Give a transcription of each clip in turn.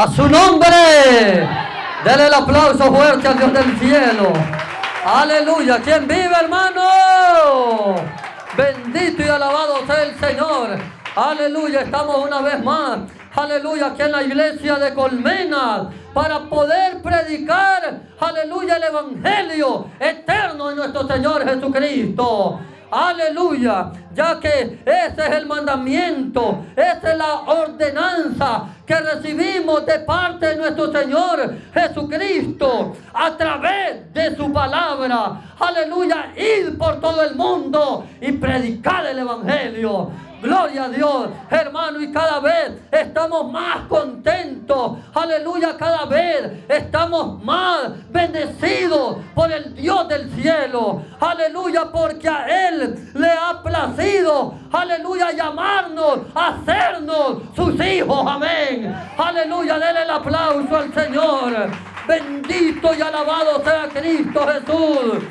A su nombre. Dele el aplauso fuerte al Dios del cielo. Aleluya. ¿Quién vive, hermano? Bendito y alabado sea el Señor. Aleluya. Estamos una vez más. Aleluya. Aquí en la iglesia de Colmenas. Para poder predicar. Aleluya. El evangelio eterno de nuestro Señor Jesucristo. Aleluya. Ya que ese es el mandamiento, esa es la ordenanza que recibimos de parte de nuestro Señor Jesucristo a través de su palabra. Aleluya. Ir por todo el mundo y predicar el Evangelio. Gloria a Dios, hermano, y cada vez estamos más contentos. Aleluya, cada vez estamos más bendecidos por el Dios del cielo. Aleluya, porque a Él le ha placido, aleluya, llamarnos, hacernos sus hijos. Amén. Aleluya, denle el aplauso al Señor. Bendito y alabado sea Cristo Jesús.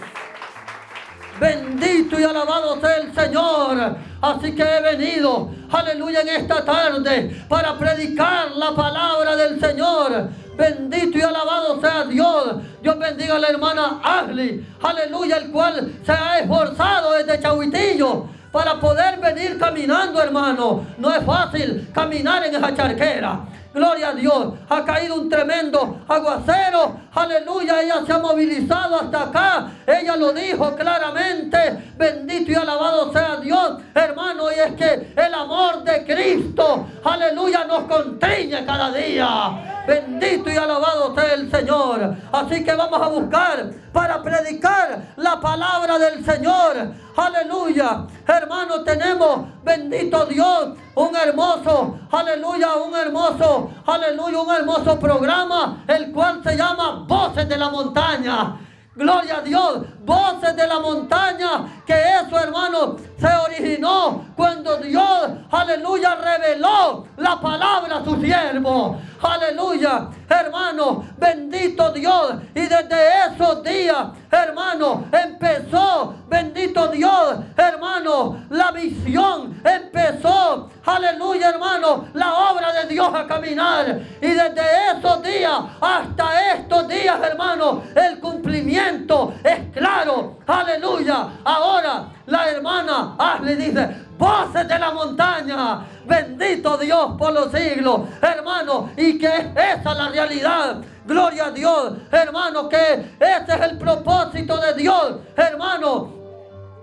Bendito y alabado sea el Señor. Así que he venido, aleluya, en esta tarde para predicar la palabra del Señor. Bendito y alabado sea Dios. Dios bendiga a la hermana Ashley, aleluya, el cual se ha esforzado desde Chahuitillo para poder venir caminando, hermano. No es fácil caminar en esa charquera. Gloria a Dios. Ha caído un tremendo aguacero. Aleluya. Ella se ha movilizado hasta acá. Ella lo dijo claramente. Bendito y alabado sea Dios. Hermano, y es que el amor de Cristo. Aleluya. Nos contriñe cada día. Bendito y alabado sea el Señor. Así que vamos a buscar para predicar la palabra del Señor. Aleluya. Hermano, tenemos, bendito Dios, un hermoso, aleluya, un hermoso, aleluya, un hermoso programa, el cual se llama Voces de la Montaña. Gloria a Dios, voces de la montaña, que eso hermano se originó cuando Dios, aleluya, reveló la palabra a su siervo. Aleluya, hermano, bendito Dios. Y desde esos días, hermano, empezó, bendito Dios, hermano, la visión empezó, aleluya, hermano, la obra de Dios a caminar. Y desde esos días hasta estos días, hermano, el cumplimiento es claro, aleluya. Ahora la hermana Ashley dice, voces de la montaña. Bendito Dios por los siglos, hermano. Y que esa es la realidad. Gloria a Dios, hermano, que ese es el propósito de Dios, hermano.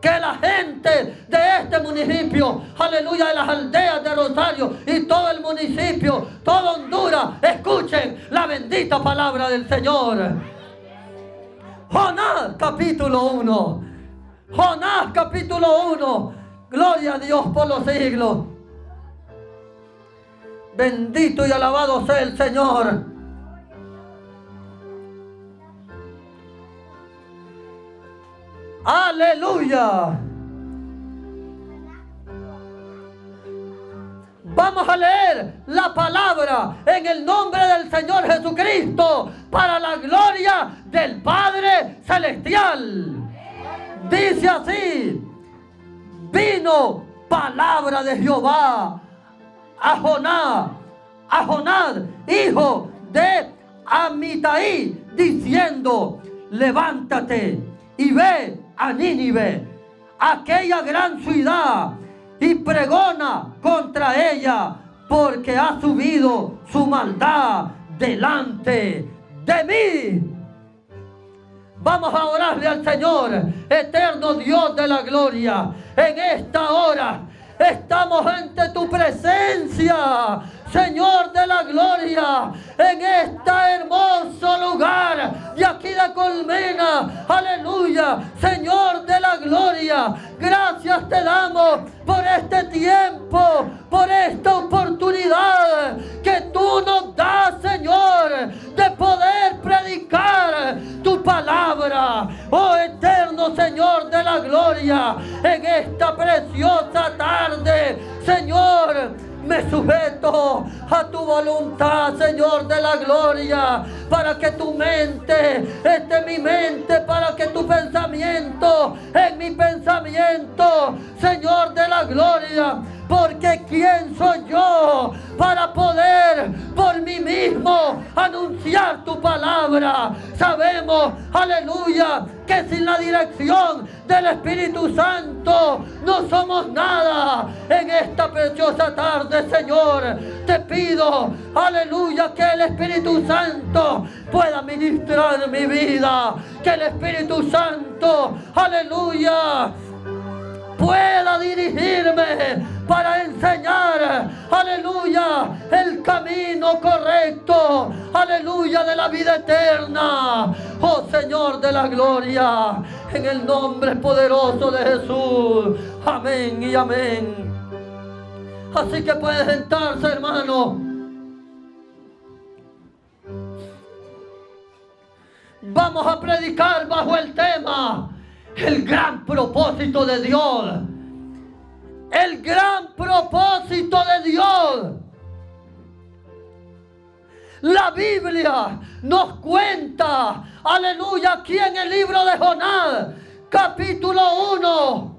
Que la gente de este municipio, aleluya, de las aldeas de Rosario y todo el municipio, toda Honduras, escuchen la bendita palabra del Señor. Jonás capítulo 1. Jonás capítulo 1 Gloria a Dios por los siglos. Bendito y alabado sea el Señor. Aleluya. Vamos a leer la palabra en el nombre del Señor Jesucristo para la gloria del Padre Celestial. Dice así vino palabra de Jehová a Jonás, a hijo de Amitai, diciendo, levántate y ve a Nínive, aquella gran ciudad, y pregona contra ella, porque ha subido su maldad delante de mí. Vamos a orarle al Señor, eterno Dios de la gloria. En esta hora estamos ante tu presencia, Señor de la gloria, en este hermoso lugar de aquí de Colmena. Aleluya, Señor de la gloria. Gracias te damos por este tiempo, por esta oportunidad que tú nos das, Señor, de poder predicar tu palabra. Oh eterno Señor de la gloria, en esta preciosa tarde, Señor me sujeto a tu voluntad, Señor de la gloria, para que tu mente esté en mi mente, para que tu pensamiento en mi pensamiento, Señor de la gloria. Porque quién soy yo para poder por mí mismo anunciar tu palabra. Sabemos, aleluya, que sin la dirección del Espíritu Santo no somos nada. En esta preciosa tarde, Señor, te pido, aleluya, que el Espíritu Santo pueda ministrar mi vida. Que el Espíritu Santo, aleluya, pueda dirigirme para enseñar, aleluya, el camino correcto, aleluya, de la vida eterna. Oh Señor de la gloria, en el nombre poderoso de Jesús. Amén y amén. Así que puedes sentarse, hermano. Vamos a predicar bajo el tema el gran propósito de Dios el gran propósito de Dios. La Biblia nos cuenta, aleluya, aquí en el libro de Jonás, capítulo 1.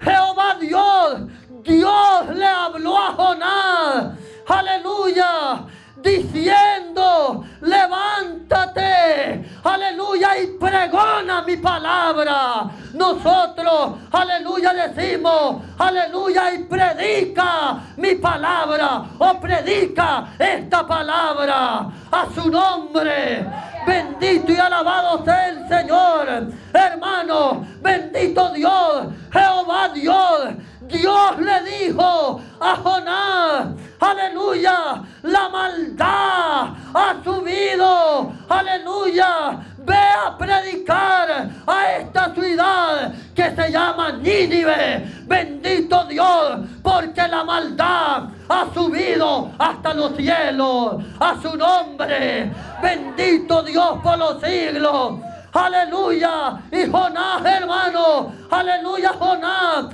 Jehová Dios, Dios le habló a Jonás, aleluya, diciendo, levántate, aleluya, y pregona mi palabra. Nosotros, aleluya, decimos, aleluya, y predica mi palabra, o predica esta palabra a su nombre. Bendito y alabado sea el Señor. Hermano, bendito Dios, Jehová Dios. Dios le dijo a Jonás, aleluya, la maldad ha subido, aleluya, ve a predicar a esta ciudad que se llama Nínive, bendito Dios, porque la maldad ha subido hasta los cielos, a su nombre, bendito Dios por los siglos. Aleluya. Y Jonás, hermano. Aleluya, Jonás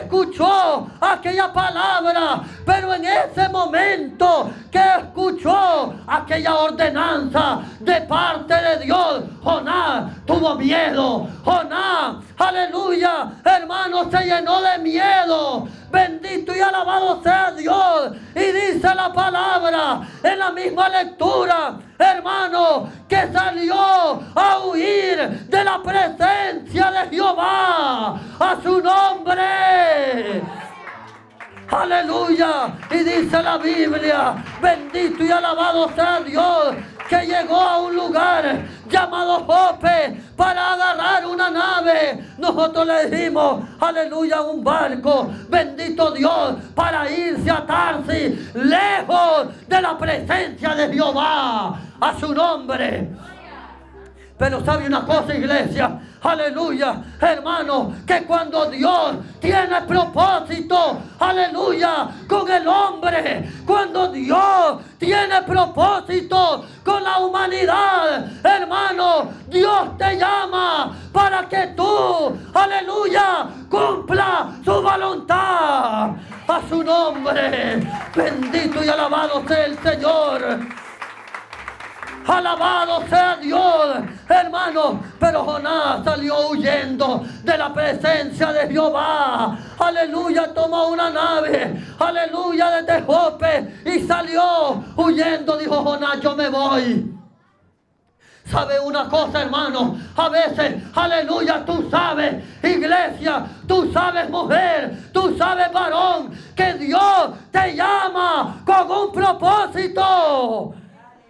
escuchó aquella palabra, pero en ese momento que escuchó aquella ordenanza de parte de Dios, Jonás tuvo miedo. Jonás, aleluya, hermano, se llenó de miedo. Bendito y alabado sea Dios. Y dice la palabra en la misma lectura, hermano, que salió a huir de la presencia de Jehová. A su nombre. Aleluya. Y dice la Biblia, bendito y alabado sea Dios que llegó a un lugar llamado Jope para agarrar una nave. Nosotros le dimos, aleluya, un barco, bendito Dios, para irse a Tarsi, lejos de la presencia de Jehová, a su nombre. Pero sabe una cosa, iglesia, aleluya, hermano, que cuando Dios tiene propósito, aleluya, con el hombre, cuando Dios tiene propósito con la humanidad, hermano, Dios te llama para que tú, aleluya, cumpla su voluntad. A su nombre, bendito y alabado sea el Señor. Alabado sea la presencia de Jehová. Aleluya, tomó una nave. Aleluya, de Tejope. Y salió huyendo. Dijo Jonás, yo me voy. ¿Sabe una cosa, hermano? A veces, aleluya, tú sabes, iglesia, tú sabes, mujer, tú sabes, varón, que Dios te llama con un propósito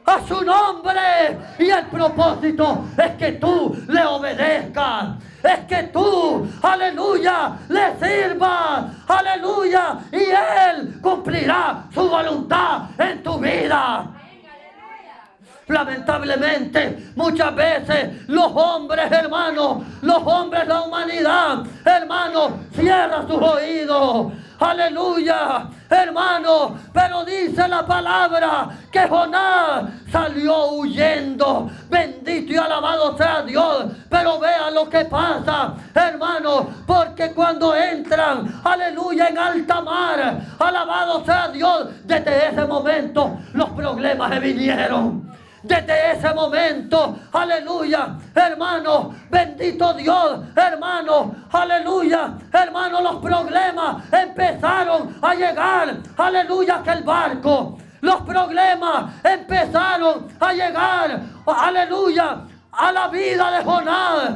a su nombre. Y el propósito es que tú le obedezcas. Es que tú, aleluya, le sirvas. Aleluya. Y Él cumplirá su voluntad en tu vida. Lamentablemente, muchas veces los hombres, hermanos, los hombres, la humanidad, hermanos, cierran sus oídos. Aleluya, hermano. Pero dice la palabra que Jonás salió huyendo. Bendito y alabado sea Dios. Pero vea lo que pasa, hermano. Porque cuando entran, aleluya, en alta mar, alabado sea Dios, desde ese momento los problemas se vinieron. Desde ese momento, aleluya, hermano, bendito Dios, hermano, aleluya, hermano, los problemas empezaron a llegar, aleluya, que el barco los problemas empezaron a llegar, aleluya, a la vida de Jonás.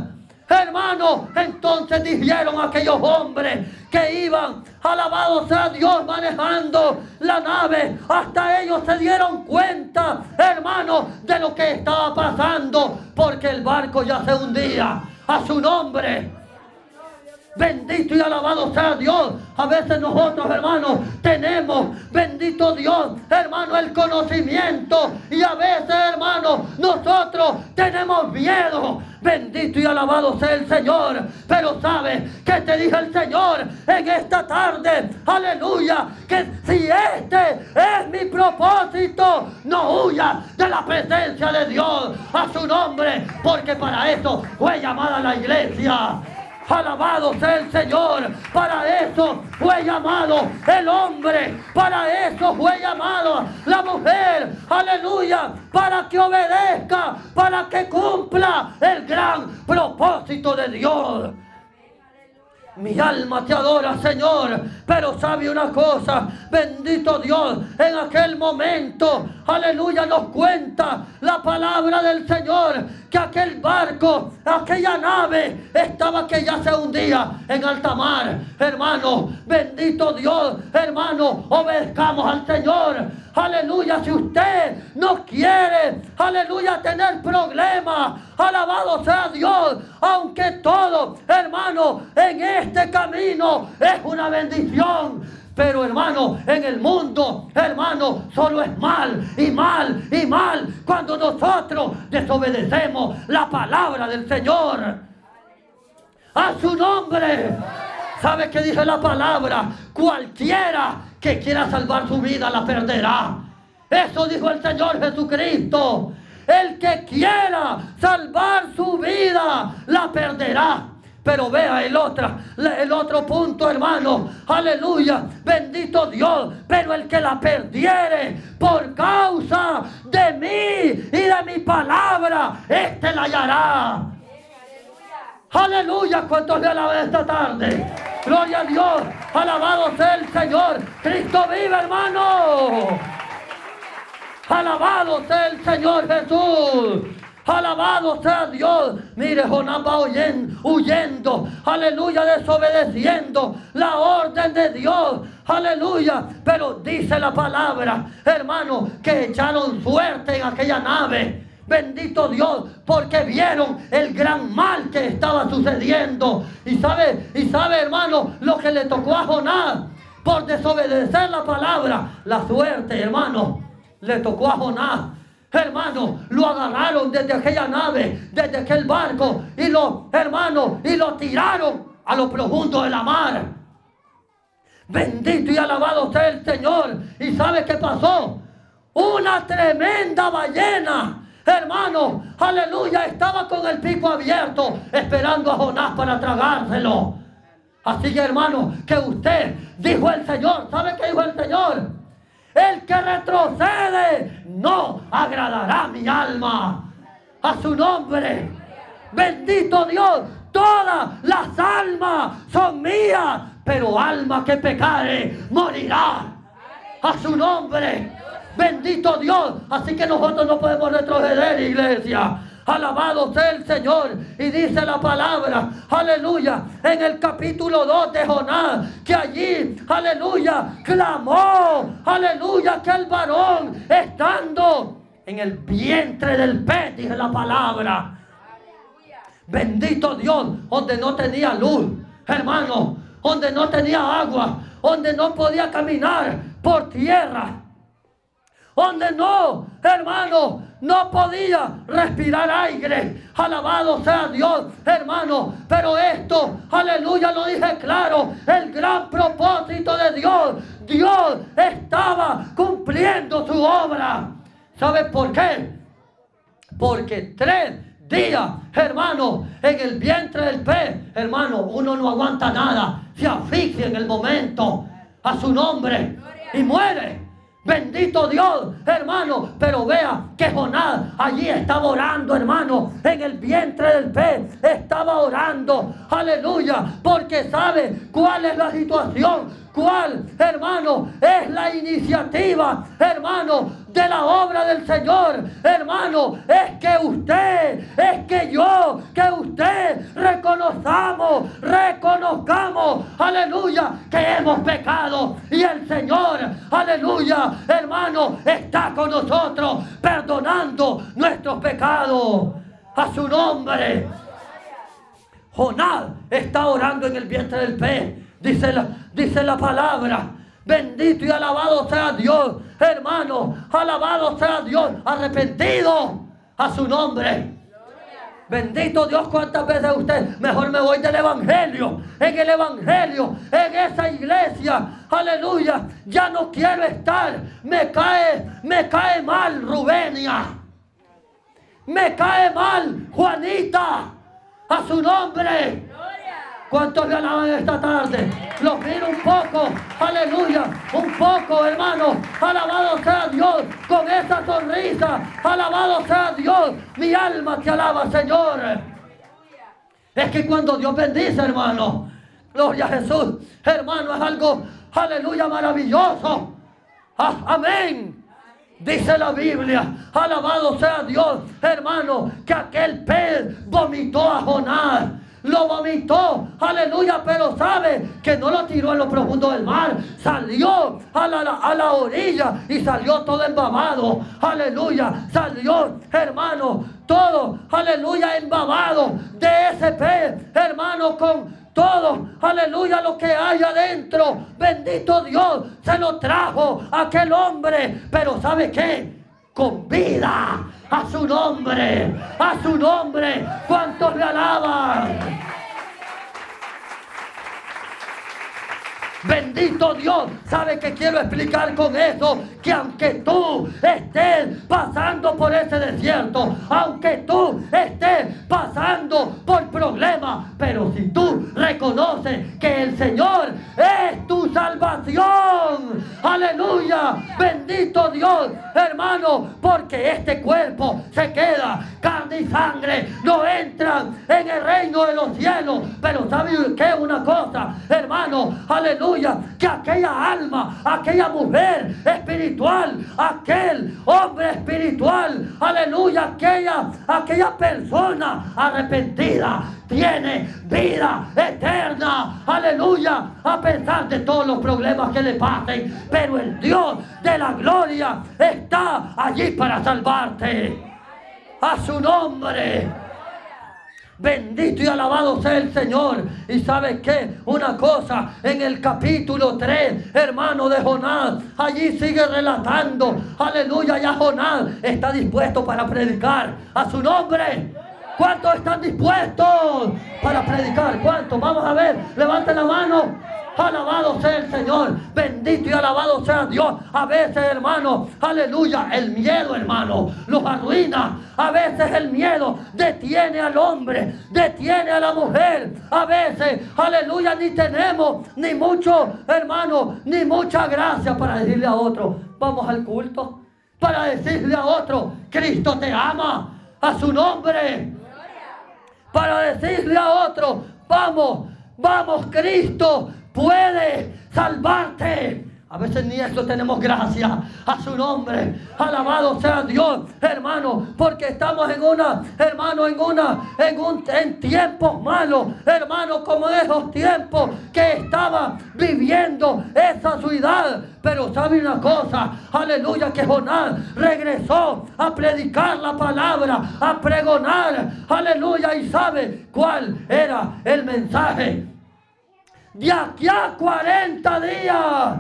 Hermano, entonces dijeron aquellos hombres que iban, alabado sea Dios, manejando la nave. Hasta ellos se dieron cuenta, hermano, de lo que estaba pasando, porque el barco ya se hundía. A su nombre. Bendito y alabado sea Dios. A veces nosotros, hermanos, tenemos, bendito Dios, hermano, el conocimiento. Y a veces, hermano, nosotros tenemos miedo. Bendito y alabado sea el Señor. Pero sabe que te dije el Señor en esta tarde. Aleluya. Que si este es mi propósito, no huya de la presencia de Dios a su nombre. Porque para eso fue llamada la iglesia. Alabado sea el Señor. Para eso fue llamado el hombre. Para eso fue llamado la mujer. Aleluya. Para que obedezca. Para que cumpla el gran propósito de Dios. Mi alma te adora, Señor. Pero sabe una cosa, bendito Dios, en aquel momento, aleluya, nos cuenta la palabra del Señor, que aquel barco, aquella nave, estaba que ya se hundía en alta mar. Hermano, bendito Dios, hermano, obedezcamos al Señor. Aleluya, si usted no quiere, aleluya, tener problemas, alabado sea Dios, aunque todo, hermano, en este camino es una bendición. Pero hermano, en el mundo, hermano, solo es mal y mal y mal cuando nosotros desobedecemos la palabra del Señor. A su nombre. ¿Sabe qué dice la palabra? Cualquiera que quiera salvar su vida la perderá. Eso dijo el Señor Jesucristo. El que quiera salvar su vida la perderá. Pero vea el otro, el otro punto, hermano. Aleluya. Bendito Dios. Pero el que la perdiere por causa de mí y de mi palabra, este la hallará. Aleluya. ¿Cuántos le alaban esta tarde? Gloria a Dios. Alabado sea el Señor. Cristo vive, hermano. Alabado sea el Señor Jesús. Alabado sea Dios. Mire, Jonás va huyendo, Aleluya, desobedeciendo la orden de Dios. Aleluya. Pero dice la palabra, hermano, que echaron suerte en aquella nave. Bendito Dios, porque vieron el gran mal que estaba sucediendo. Y sabe, y sabe, hermano, lo que le tocó a Jonás por desobedecer la palabra. La suerte, hermano, le tocó a Jonás Hermano, lo agarraron desde aquella nave, desde aquel barco, y lo, hermano, y lo tiraron a lo profundo de la mar. Bendito y alabado sea el Señor. ¿Y sabe qué pasó? Una tremenda ballena. Hermano, aleluya, estaba con el pico abierto esperando a Jonás para tragárselo. Así que hermano, que usted dijo el Señor, ¿sabe qué dijo el Señor? El que retrocede no agradará mi alma. A su nombre. Bendito Dios. Todas las almas son mías. Pero alma que pecare morirá. A su nombre. Bendito Dios. Así que nosotros no podemos retroceder, iglesia. Alabado sea el Señor. Y dice la palabra, aleluya, en el capítulo 2 de Jonás, que allí, aleluya, clamó, aleluya, que el varón estando en el vientre del pez, dice la palabra. Bendito Dios, donde no tenía luz, hermano, donde no tenía agua, donde no podía caminar por tierra, donde no, hermano, no podía respirar aire. Alabado sea Dios, hermano. Pero esto, aleluya, lo dije claro. El gran propósito de Dios. Dios estaba cumpliendo su obra. ¿Sabe por qué? Porque tres días, hermano, en el vientre del pez, hermano, uno no aguanta nada. Se asfixia en el momento a su nombre y muere. Bendito Dios, hermano. Pero vea que Jonás allí estaba orando, hermano. En el vientre del pez estaba orando. Aleluya. Porque sabe cuál es la situación hermano, es la iniciativa, hermano, de la obra del Señor, hermano, es que usted, es que yo, que usted reconozcamos, reconozcamos, aleluya, que hemos pecado. Y el Señor, aleluya, hermano, está con nosotros perdonando nuestros pecados. A su nombre. Jonás está orando en el vientre del pez, dice la, dice la palabra. Bendito y alabado sea Dios, hermano, alabado sea Dios, arrepentido a su nombre. Bendito Dios, cuántas veces usted, mejor me voy del Evangelio, en el Evangelio, en esa iglesia, aleluya, ya no quiero estar, me cae, me cae mal Rubenia, me cae mal Juanita, a su nombre. ¿Cuántos le alaban esta tarde? Los miro un poco, aleluya, un poco, hermano. Alabado sea Dios con esa sonrisa. Alabado sea Dios. Mi alma te alaba, Señor. Es que cuando Dios bendice, hermano, gloria a Jesús, hermano, es algo, aleluya, maravilloso. Ah, amén. Dice la Biblia, alabado sea Dios, hermano, que aquel pez vomitó a Jonás lo vomitó, aleluya, pero sabe que no lo tiró en lo profundo del mar, salió a la, a la orilla y salió todo embabado, aleluya, salió, hermano, todo, aleluya, embabado de ese pez, hermano, con todo, aleluya, lo que hay adentro, bendito Dios, se lo trajo aquel hombre, pero ¿sabe qué? Con vida, a su nombre, a su nombre. ¿Cuántos le alaban? Bendito Dios. ¿Sabe qué quiero explicar con eso? Que aunque tú estés pasando por ese desierto, aunque tú estés pasando por problemas, pero si tú reconoces que el Señor es tu salvación, bendito Dios, hermano, porque este cuerpo se queda, carne y sangre no entran en el reino de los cielos, pero ¿sabe qué? Una cosa, hermano, aleluya que aquella alma, aquella mujer espiritual, aquel hombre espiritual, aleluya, aquella, aquella persona arrepentida tiene vida eterna, aleluya, a pesar de todos los problemas que le pasen, pero el Dios de la gloria está allí para salvarte. A su nombre. Bendito y alabado sea el Señor. Y sabes qué? Una cosa, en el capítulo 3, hermano de Jonás, allí sigue relatando, aleluya, ya Jonás está dispuesto para predicar a su nombre. ¿Cuántos están dispuestos para predicar? ¿Cuántos? Vamos a ver, levanten la mano. Alabado sea el Señor. Bendito y alabado sea Dios. A veces, hermano, aleluya, el miedo, hermano, los arruina. A veces el miedo detiene al hombre, detiene a la mujer. A veces, aleluya, ni tenemos ni mucho, hermano, ni mucha gracia para decirle a otro, vamos al culto. Para decirle a otro, Cristo te ama. A su nombre. Para decirle a otro, vamos, vamos, Cristo puede salvarte. A veces ni eso tenemos gracia a su nombre. Alabado sea Dios, hermano, porque estamos en una, hermano, en una, en un en tiempos malos, hermano, como esos tiempos que estaba viviendo esa ciudad. Pero sabe una cosa, aleluya, que Jonás regresó a predicar la palabra, a pregonar, aleluya, y sabe cuál era el mensaje de aquí a 40 días,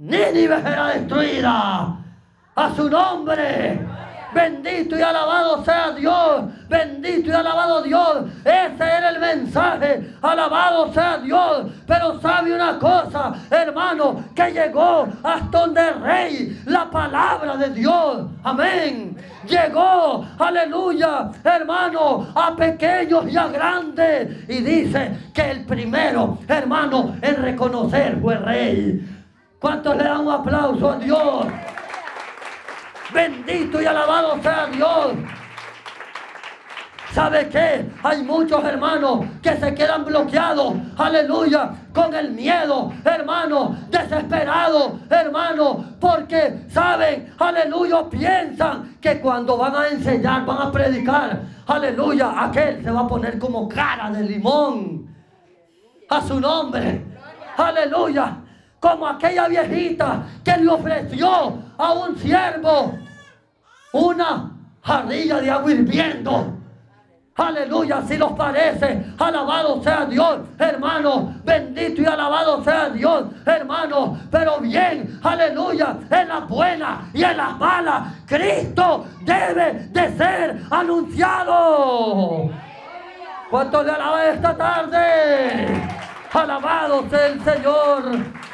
Nínive será destruida. A su nombre. Bendito y alabado sea Dios. Bendito y alabado Dios. Ese era el mensaje. Alabado sea Dios. Pero sabe una cosa, hermano, que llegó hasta donde el rey la palabra de Dios. Amén. Llegó, aleluya, hermano, a pequeños y a grandes. Y dice que el primero, hermano, en reconocer fue rey. ¿Cuántos le dan un aplauso a Dios? Bendito y alabado sea Dios. ¿Sabe qué? Hay muchos hermanos que se quedan bloqueados, aleluya, con el miedo, hermano, desesperados, hermano, porque saben, aleluya, piensan que cuando van a enseñar, van a predicar, aleluya, aquel se va a poner como cara de limón a su nombre, aleluya, como aquella viejita que le ofreció a un siervo una jarrilla de agua hirviendo. Aleluya, si los parece, alabado sea Dios, hermano, bendito y alabado sea Dios, hermano, pero bien, aleluya, en las buenas y en las malas, Cristo debe de ser anunciado. ¿Cuánto le alaba esta tarde? Alabado sea el Señor.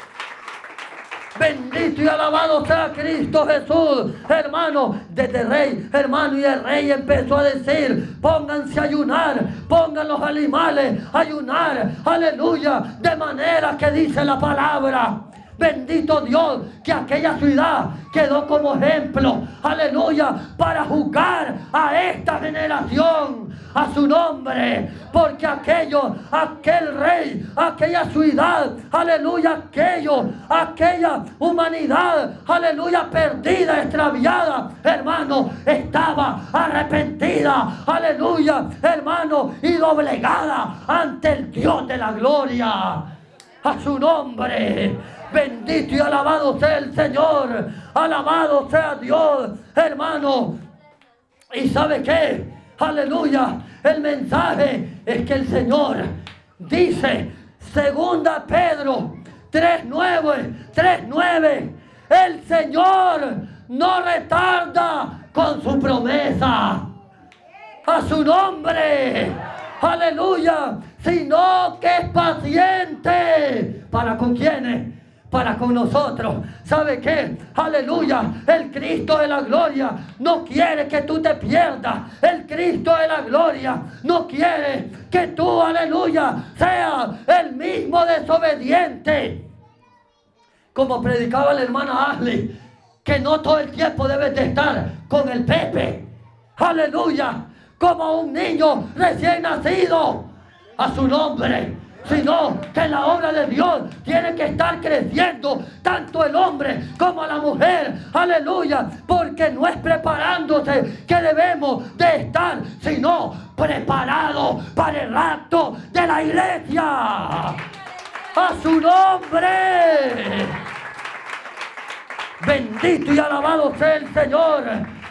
Bendito y alabado sea Cristo Jesús. Hermano, desde rey, hermano, y el rey empezó a decir, pónganse a ayunar, pongan los animales a ayunar. Aleluya. De manera que dice la palabra. Bendito Dios, que aquella ciudad quedó como ejemplo, aleluya, para juzgar a esta generación a su nombre, porque aquello, aquel rey, aquella ciudad, aleluya, aquello, aquella humanidad, aleluya, perdida, extraviada, hermano, estaba arrepentida, aleluya, hermano, y doblegada ante el Dios de la gloria. A su nombre. Bendito y alabado sea el Señor. Alabado sea Dios, hermano. ¿Y sabe qué? Aleluya. El mensaje es que el Señor dice, segunda Pedro 3.9, 3.9, el Señor no retarda con su promesa. A su nombre. Aleluya. Sino que es paciente. ¿Para con quienes? Para con nosotros. ¿Sabe qué? Aleluya. El Cristo de la gloria no quiere que tú te pierdas. El Cristo de la gloria no quiere que tú, aleluya, seas el mismo desobediente. Como predicaba la hermana Ashley, que no todo el tiempo debes de estar con el Pepe. Aleluya. Como un niño recién nacido. A su nombre sino que la obra de Dios tiene que estar creciendo, tanto el hombre como la mujer, aleluya, porque no es preparándose que debemos de estar, sino preparados para el rapto de la iglesia. A su nombre. Bendito y alabado sea el Señor,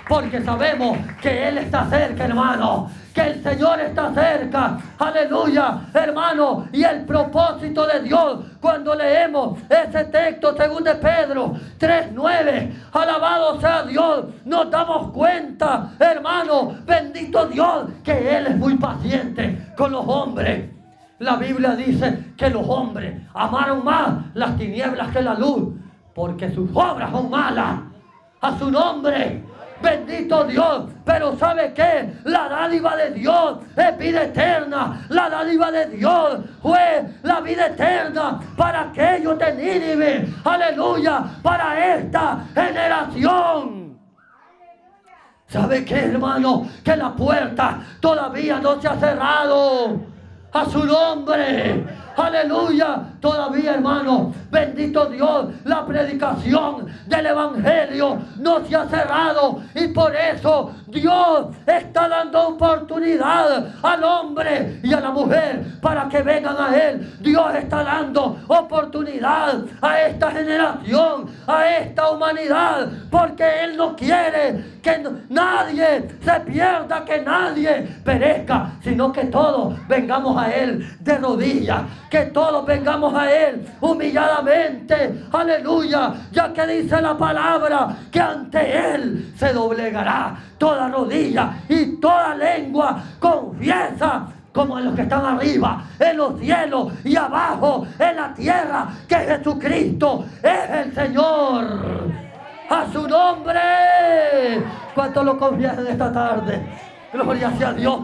porque sabemos que Él está cerca, hermano que el Señor está cerca. Aleluya, hermano. Y el propósito de Dios, cuando leemos ese texto, según de Pedro 3.9, alabado sea Dios, nos damos cuenta, hermano, bendito Dios, que Él es muy paciente con los hombres. La Biblia dice que los hombres amaron más las tinieblas que la luz, porque sus obras son malas. A su nombre. Bendito Dios. Pero ¿sabe qué? La dádiva de Dios es vida eterna. La dádiva de Dios fue la vida eterna para aquellos de Nínive. Aleluya. Para esta generación. ¿Sabe qué, hermano? Que la puerta todavía no se ha cerrado. A su nombre. Aleluya. Todavía, hermano, bendito Dios, la predicación del Evangelio no se ha cerrado. Y por eso Dios está dando oportunidad al hombre y a la mujer para que vengan a Él. Dios está dando oportunidad a esta generación, a esta humanidad, porque Él no quiere que nadie se pierda, que nadie perezca, sino que todos vengamos a Él de rodillas que todos vengamos a Él humilladamente, aleluya, ya que dice la palabra que ante Él se doblegará toda rodilla y toda lengua confiesa como en los que están arriba, en los cielos y abajo, en la tierra, que Jesucristo es el Señor. A su nombre. ¿Cuánto lo confiesan esta tarde? Gloria sea Dios.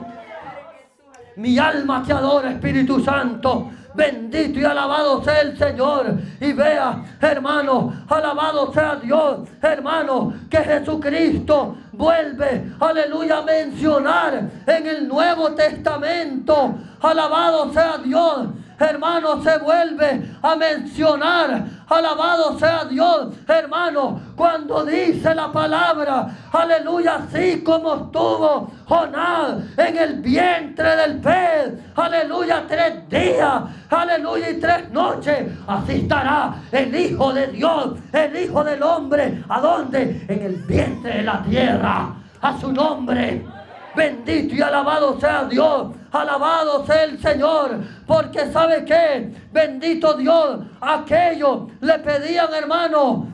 Mi alma te adora, Espíritu Santo. Bendito y alabado sea el Señor. Y vea, hermano, alabado sea Dios, hermano, que Jesucristo vuelve, aleluya, a mencionar en el Nuevo Testamento. Alabado sea Dios hermano, se vuelve a mencionar. Alabado sea Dios, hermano, cuando dice la palabra, aleluya, así como estuvo Jonás en el vientre del pez, aleluya, tres días, aleluya, y tres noches, así estará el Hijo de Dios, el Hijo del hombre, ¿a dónde? En el vientre de la tierra, a su nombre. Bendito y alabado sea Dios. Alabado sea el Señor. Porque sabe que, bendito Dios, aquellos le pedían, hermano,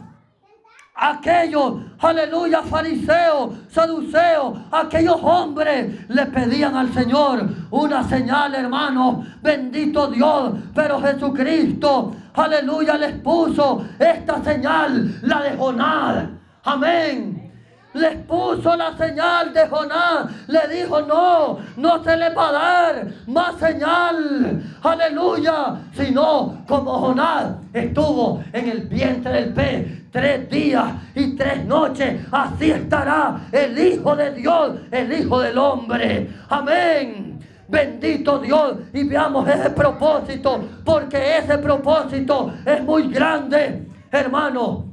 aquellos, aleluya, fariseos, saduceos, aquellos hombres le pedían al Señor una señal, hermano, bendito Dios, pero Jesucristo, aleluya, les puso esta señal, la de Jonás. Amén les puso la señal de Jonás. Le dijo, no, no se le va a dar más señal. Aleluya. Sino como Jonás estuvo en el vientre del pez tres días y tres noches. Así estará el Hijo de Dios, el Hijo del hombre. Amén. Bendito Dios. Y veamos ese propósito, porque ese propósito es muy grande. Hermano,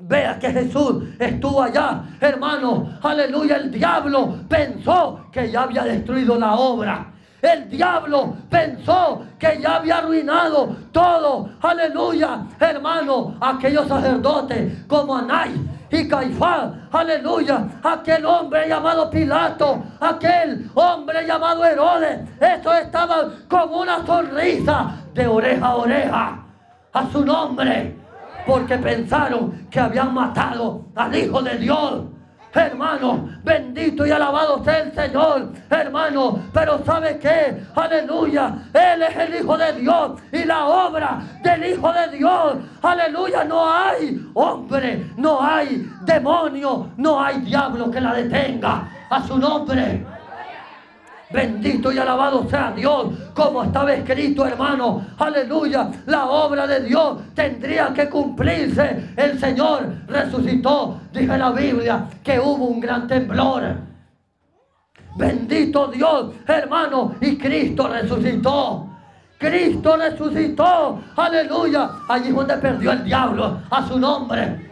Vea que Jesús estuvo allá, hermano. Aleluya. El diablo pensó que ya había destruido la obra. El diablo pensó que ya había arruinado todo. Aleluya. Hermano, aquellos sacerdotes como Anay y Caifás. Aleluya. Aquel hombre llamado Pilato. Aquel hombre llamado Herodes. Eso estaba con una sonrisa de oreja a oreja. A su nombre porque pensaron que habían matado al Hijo de Dios. Hermano, bendito y alabado sea el Señor, hermano. Pero ¿sabe qué? Aleluya. Él es el Hijo de Dios y la obra del Hijo de Dios. Aleluya. No hay hombre, no hay demonio, no hay diablo que la detenga. A su nombre. Bendito y alabado sea Dios, como estaba escrito, hermano. Aleluya. La obra de Dios tendría que cumplirse. El Señor resucitó. Dice la Biblia que hubo un gran temblor. Bendito Dios, hermano. Y Cristo resucitó. Cristo resucitó. Aleluya. Allí donde perdió el diablo a su nombre.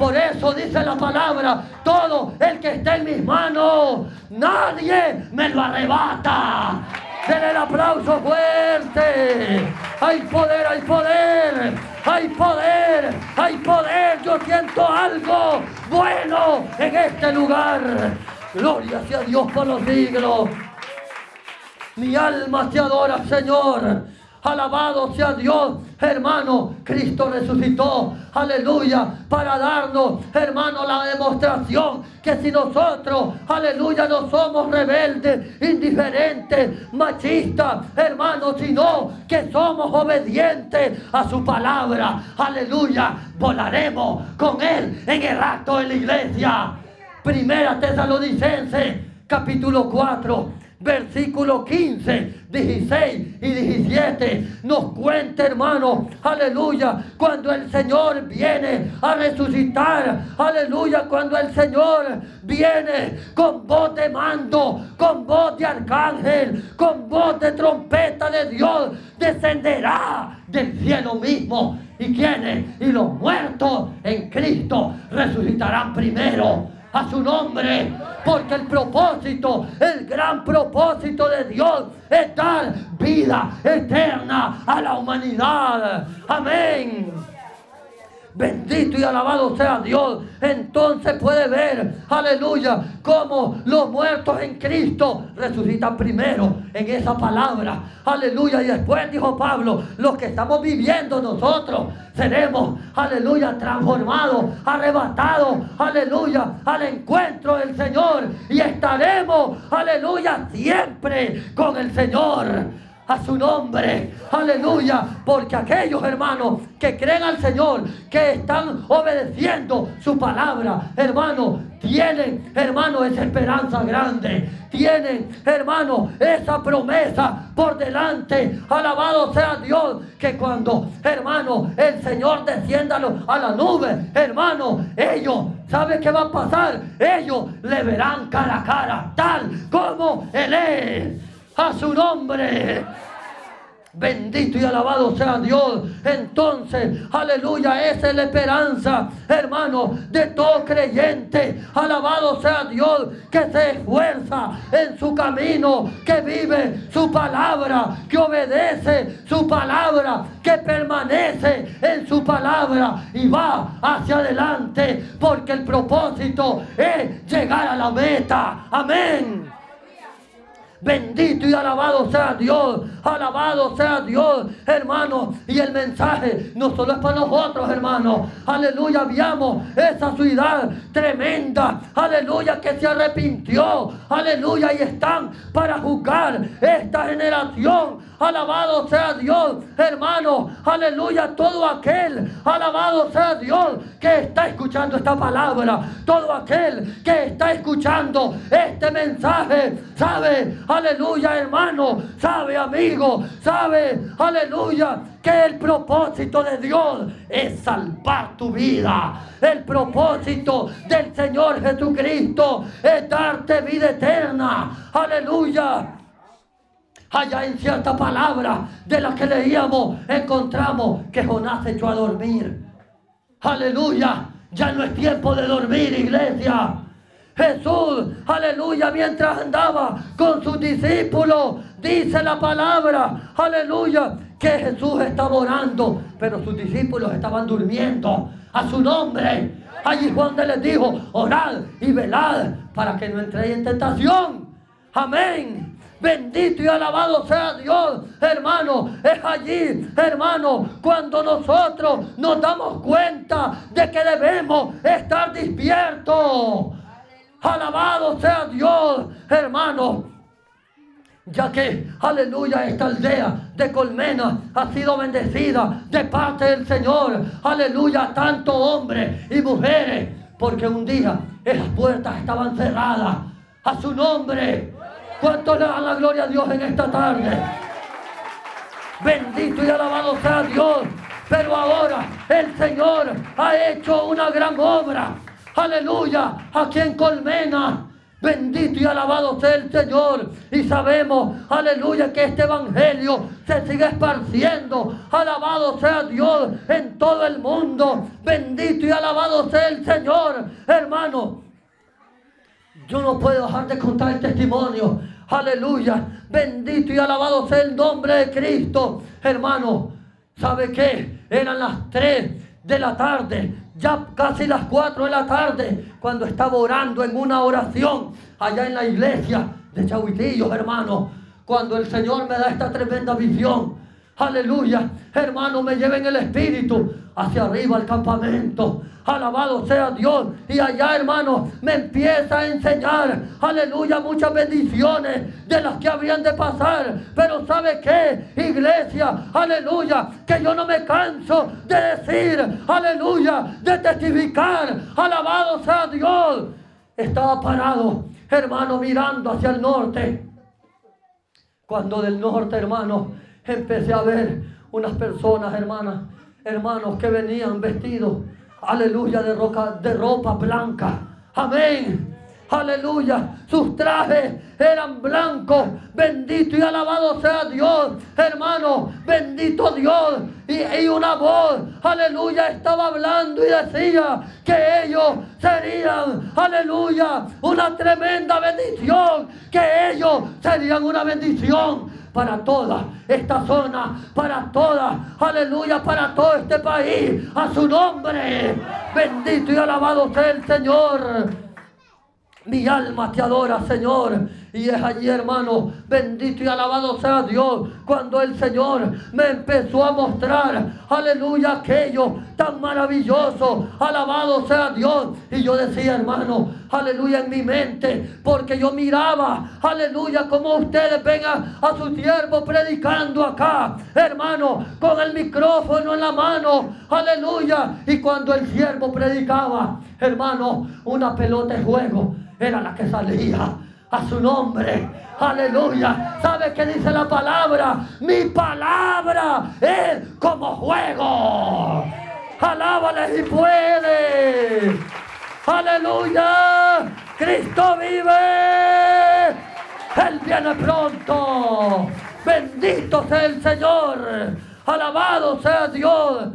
Por eso dice la palabra, todo el que esté en mis manos, nadie me lo arrebata. Denle el aplauso fuerte. Hay poder, hay poder, hay poder, hay poder. Yo siento algo bueno en este lugar. Gloria sea Dios por los siglos. Mi alma te adora, Señor. Alabado sea Dios, hermano. Cristo resucitó, aleluya, para darnos, hermano, la demostración que si nosotros, aleluya, no somos rebeldes, indiferentes, machistas, hermano, sino que somos obedientes a su palabra, aleluya, volaremos con Él en el acto de la iglesia. Primera Tesalonicense, capítulo 4 versículo 15, 16 y 17 nos cuenta, hermano, aleluya, cuando el Señor viene a resucitar, aleluya, cuando el Señor viene con voz de mando, con voz de arcángel, con voz de trompeta de Dios, descenderá del cielo mismo. ¿Y quiénes? Y los muertos en Cristo resucitarán primero a su nombre. Porque el propósito, el gran propósito de Dios es dar vida eterna a la humanidad. Amén. Bendito y alabado sea Dios. Entonces puede ver, aleluya, cómo los muertos en Cristo resucitan primero en esa palabra. Aleluya. Y después dijo Pablo, los que estamos viviendo nosotros seremos, aleluya, transformados, arrebatados, aleluya, al encuentro del Señor. Y estaremos, aleluya, siempre con el Señor. A su nombre. Aleluya. Porque aquellos hermanos que creen al Señor, que están obedeciendo su palabra, hermano, tienen, hermano, esa esperanza grande. Tienen, hermano, esa promesa por delante. Alabado sea Dios. Que cuando, hermano, el Señor descienda a la nube, hermano, ellos, ¿sabe qué va a pasar? Ellos le verán cara a cara, tal como Él es a su nombre. Bendito y alabado sea Dios. Entonces, aleluya, esa es la esperanza, hermano, de todo creyente. Alabado sea Dios que se esfuerza en su camino, que vive su palabra, que obedece su palabra, que permanece en su palabra y va hacia adelante, porque el propósito es llegar a la meta. Amén. Bendito y alabado sea Dios. Alabado sea Dios, hermano. Y el mensaje no solo es para nosotros, hermano. Aleluya, veamos esa ciudad tremenda. Aleluya, que se arrepintió. Aleluya, y están para juzgar esta generación. Alabado sea Dios, hermano. Aleluya, todo aquel. Alabado sea Dios que está escuchando esta palabra. Todo aquel que está escuchando este mensaje. ¿Sabe? Aleluya, hermano. ¿Sabe, amigo? ¿Sabe? Aleluya. Que el propósito de Dios es salvar tu vida. El propósito del Señor Jesucristo es darte vida eterna. Aleluya allá en cierta palabra de la que leíamos, encontramos que Jonás se echó a dormir. Aleluya, ya no es tiempo de dormir, iglesia. Jesús, aleluya, mientras andaba con sus discípulos, dice la palabra, aleluya, que Jesús estaba orando, pero sus discípulos estaban durmiendo a su nombre. Allí Juan les dijo, orad y velad para que no entréis en tentación. Amén. Bendito y alabado sea Dios, hermano. Es allí, hermano, cuando nosotros nos damos cuenta de que debemos estar despiertos. Alabado sea Dios, hermano. Ya que, aleluya, esta aldea de Colmena ha sido bendecida de parte del Señor. Aleluya, tanto hombres y mujeres. Porque un día esas puertas estaban cerradas. A su nombre. ¿Cuánto le dan la gloria a Dios en esta tarde? Bendito y alabado sea Dios. Pero ahora el Señor ha hecho una gran obra. Aleluya. Aquí en Colmena. Bendito y alabado sea el Señor. Y sabemos, aleluya, que este evangelio se sigue esparciendo. Alabado sea Dios en todo el mundo. Bendito y alabado sea el Señor. Hermano, yo no puedo dejar de contar el testimonio. Aleluya. Bendito y alabado sea el nombre de Cristo. Hermano, ¿sabe qué? Eran las 3 de la tarde. Ya casi las 4 de la tarde. Cuando estaba orando en una oración allá en la iglesia de Chahuitillo, hermano. Cuando el Señor me da esta tremenda visión. Aleluya. Hermano, me lleven el espíritu hacia arriba al campamento. Alabado sea Dios. Y allá, hermano, me empieza a enseñar, aleluya, muchas bendiciones de las que habrían de pasar. Pero ¿sabe qué, iglesia? Aleluya, que yo no me canso de decir, aleluya, de testificar. Alabado sea Dios. Estaba parado, hermano, mirando hacia el norte. Cuando del norte, hermano, empecé a ver unas personas, hermanas, hermanos que venían vestidos aleluya, de, roca, de ropa blanca. Amén. Aleluya. Sus trajes eran blancos. Bendito y alabado sea Dios. Hermano, bendito Dios. Y, y, una voz, aleluya, estaba hablando y decía que ellos serían, aleluya, una tremenda bendición. Que ellos serían una bendición para toda esta zona, para toda, aleluya, para todo este país, a su nombre. Bendito y alabado sea el Señor. Mi alma te adora, Señor. Y es allí, hermano, bendito y alabado sea Dios, cuando el Señor me empezó a mostrar, aleluya, aquello tan maravilloso, alabado sea Dios. Y yo decía, hermano, aleluya, en mi mente, porque yo miraba, aleluya, como ustedes vengan a su siervo predicando acá, hermano, con el micrófono en la mano, aleluya. Y cuando el siervo predicaba, hermano, una pelota de juego era la que salía a su nombre. Aleluya. ¿Sabe qué dice la palabra? Mi palabra es como juego. Alábale si puede. Aleluya. Cristo vive. Él viene pronto. Bendito sea el Señor. Alabado sea Dios.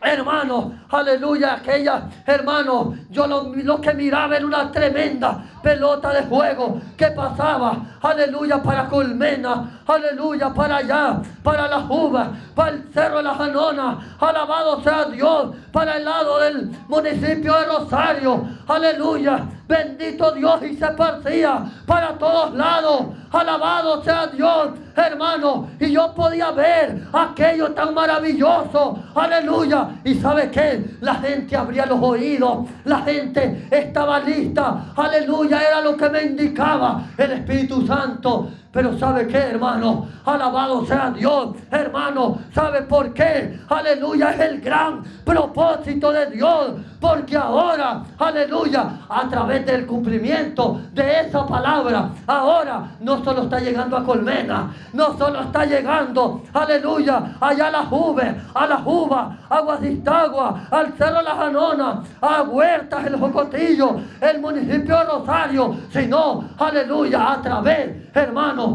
Hermano, aleluya, aquella, hermano, yo lo, que miraba era una tremenda pelota de juego que pasaba, aleluya, para Colmena, aleluya, para allá, para las uvas, para el cerro de la Janona, alabado sea Dios, para el lado del municipio de Rosario, aleluya, bendito Dios, y se parcía para todos lados, alabado sea Dios, hermano, y yo podía ver aquello tan maravilloso, aleluya, y sabe que la gente abría los oídos, la gente estaba lista, aleluya, era lo que me indicaba el Espíritu Santo. Pero ¿sabe qué, hermano? Alabado sea Dios, hermano. ¿Sabe por qué? Aleluya, es el gran propósito de Dios. Porque ahora, aleluya, a través del cumplimiento de esa palabra, ahora no solo está llegando a Colmena, no solo está llegando, aleluya, allá a las uvas, a las uvas, a Guadistagua, al Cerro La Janona, a Huertas, el Jocotillo, el municipio de Rosario, sino, aleluya, a través, hermano,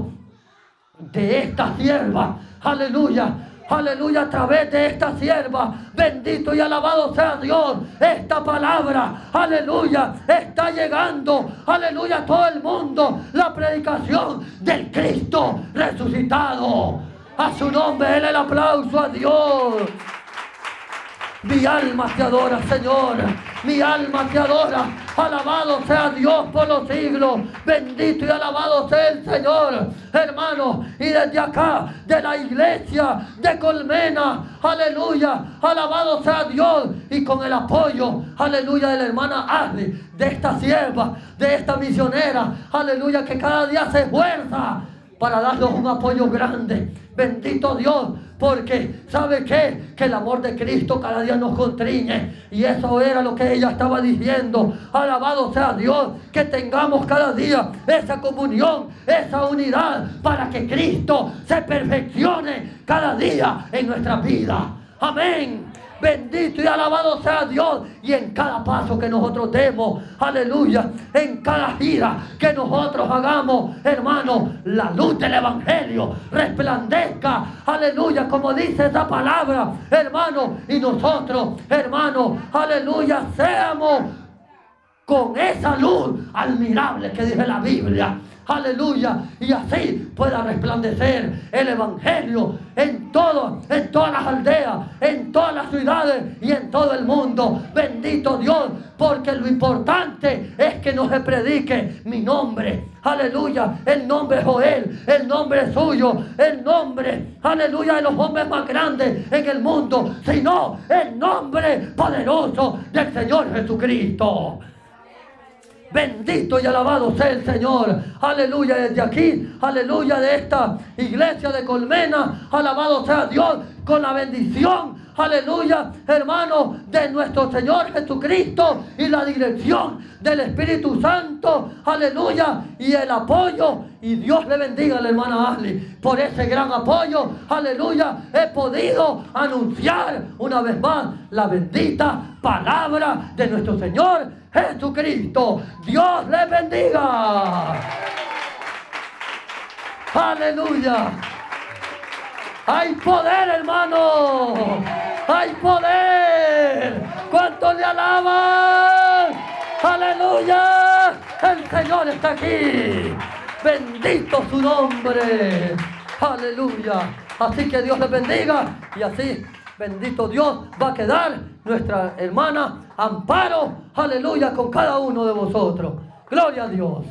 de esta sierva, aleluya, aleluya, a través de esta sierva, bendito y alabado sea Dios, esta palabra, aleluya, está llegando, aleluya, a todo el mundo, la predicación del Cristo resucitado. A su nombre, el aplauso a Dios. Mi alma te adora, Señor. Mi alma te adora. Alabado sea Dios por los siglos. Bendito y alabado sea el Señor. Hermano, y desde acá, de la iglesia de Colmena, aleluya. Alabado sea Dios. Y con el apoyo, aleluya, de la hermana Ashley, de esta sierva, de esta misionera, aleluya, que cada día se esfuerza para darnos un apoyo grande. Bendito Dios porque, ¿sabe qué? Que el amor de Cristo cada día nos contriñe. Y eso era lo que ella estaba diciendo. Alabado sea Dios, que tengamos cada día esa comunión, esa unidad, para que Cristo se perfeccione cada día en nuestra vida. Amén. Bendito y alabado sea Dios. Y en cada paso que nosotros demos, aleluya, en cada gira que nosotros hagamos, hermano, la luz del Evangelio resplandezca, aleluya, como dice esa palabra, hermano. Y nosotros, hermano, aleluya, seamos con esa luz admirable que dice la Biblia aleluya, y así pueda resplandecer el Evangelio en todo, en todas las aldeas, en todas las ciudades y en todo el mundo. Bendito Dios, porque lo importante es que no se predique mi nombre. Aleluya, el nombre Joel, el nombre suyo, el nombre, aleluya, de los hombres más grandes en el mundo, sino el nombre poderoso del Señor Jesucristo. Bendito y alabado sea el Señor. Aleluya. Desde aquí, aleluya, de esta iglesia de Colmena. Alabado sea Dios con la bendición. Aleluya, hermano, de nuestro Señor Jesucristo y la dirección del Espíritu Santo. Aleluya. Y el apoyo. Y Dios le bendiga a la hermana Ashley por ese gran apoyo. Aleluya. He podido anunciar una vez más la bendita palabra de nuestro Señor Jesucristo. Dios le bendiga. Aleluya. Hay poder, hermano. Hay poder. ¿Cuánto le alaban? Aleluya. El Señor está aquí. Bendito su nombre. Aleluya. Así que Dios le bendiga. Y así, bendito Dios, va a quedar nuestra hermana Amparo, aleluya, con cada uno de vosotros. Gloria a Dios.